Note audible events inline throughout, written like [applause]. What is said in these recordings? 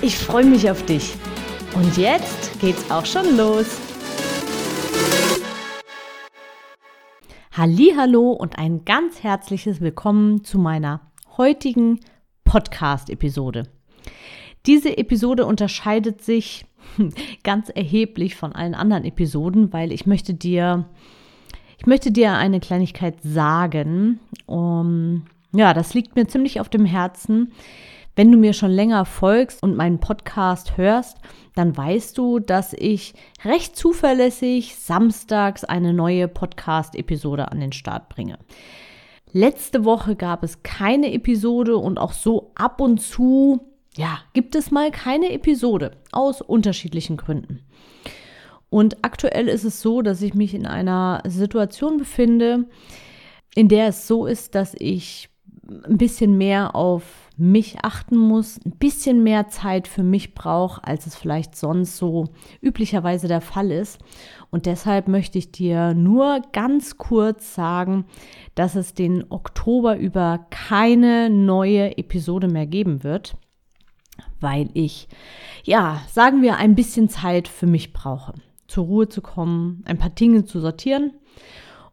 Ich freue mich auf dich. Und jetzt geht's auch schon los. Hallo und ein ganz herzliches Willkommen zu meiner heutigen Podcast-Episode. Diese Episode unterscheidet sich [laughs] ganz erheblich von allen anderen Episoden, weil ich möchte dir, ich möchte dir eine Kleinigkeit sagen. Um, ja, das liegt mir ziemlich auf dem Herzen. Wenn du mir schon länger folgst und meinen Podcast hörst, dann weißt du, dass ich recht zuverlässig samstags eine neue Podcast-Episode an den Start bringe. Letzte Woche gab es keine Episode und auch so ab und zu ja, gibt es mal keine Episode aus unterschiedlichen Gründen. Und aktuell ist es so, dass ich mich in einer Situation befinde, in der es so ist, dass ich ein bisschen mehr auf mich achten muss, ein bisschen mehr Zeit für mich brauche, als es vielleicht sonst so üblicherweise der Fall ist. Und deshalb möchte ich dir nur ganz kurz sagen, dass es den Oktober über keine neue Episode mehr geben wird weil ich, ja, sagen wir, ein bisschen Zeit für mich brauche, zur Ruhe zu kommen, ein paar Dinge zu sortieren.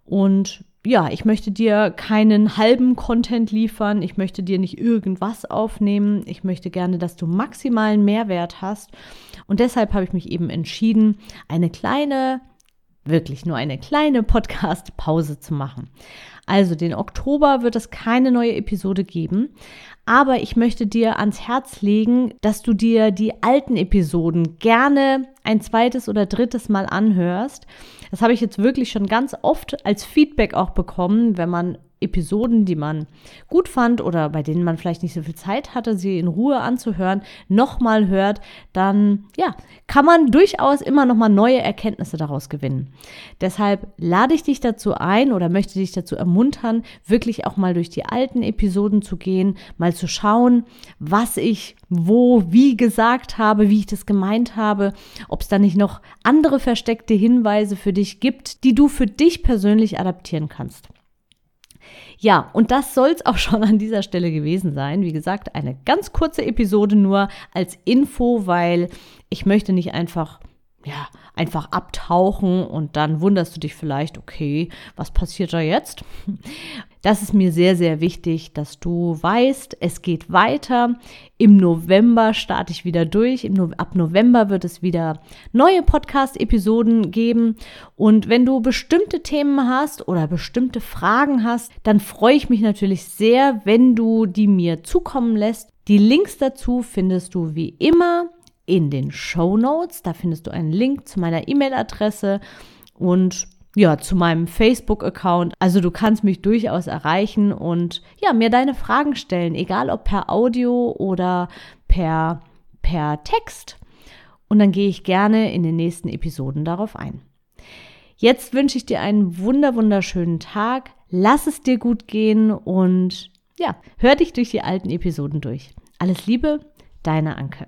Und ja, ich möchte dir keinen halben Content liefern, ich möchte dir nicht irgendwas aufnehmen, ich möchte gerne, dass du maximalen Mehrwert hast. Und deshalb habe ich mich eben entschieden, eine kleine, wirklich nur eine kleine Podcast-Pause zu machen. Also den Oktober wird es keine neue Episode geben, aber ich möchte dir ans Herz legen, dass du dir die alten Episoden gerne ein zweites oder drittes Mal anhörst. Das habe ich jetzt wirklich schon ganz oft als Feedback auch bekommen, wenn man Episoden, die man gut fand oder bei denen man vielleicht nicht so viel Zeit hatte, sie in Ruhe anzuhören, nochmal hört, dann ja, kann man durchaus immer nochmal neue Erkenntnisse daraus gewinnen. Deshalb lade ich dich dazu ein oder möchte dich dazu ermuntern, wirklich auch mal durch die alten Episoden zu gehen, mal zu schauen, was ich wo, wie gesagt habe, wie ich das gemeint habe, ob es da nicht noch andere versteckte Hinweise für dich gibt, die du für dich persönlich adaptieren kannst. Ja, und das soll es auch schon an dieser Stelle gewesen sein. Wie gesagt, eine ganz kurze Episode nur als Info, weil ich möchte nicht einfach ja, einfach abtauchen und dann wunderst du dich vielleicht, okay, was passiert da jetzt? Das ist mir sehr, sehr wichtig, dass du weißt, es geht weiter. Im November starte ich wieder durch. No ab November wird es wieder neue Podcast-Episoden geben. Und wenn du bestimmte Themen hast oder bestimmte Fragen hast, dann freue ich mich natürlich sehr, wenn du die mir zukommen lässt. Die Links dazu findest du wie immer in den Show Notes. Da findest du einen Link zu meiner E-Mail-Adresse und ja, zu meinem Facebook-Account. Also du kannst mich durchaus erreichen und ja, mir deine Fragen stellen, egal ob per Audio oder per, per Text. Und dann gehe ich gerne in den nächsten Episoden darauf ein. Jetzt wünsche ich dir einen wunder wunderschönen Tag. Lass es dir gut gehen und ja, hör dich durch die alten Episoden durch. Alles Liebe, deine Anke.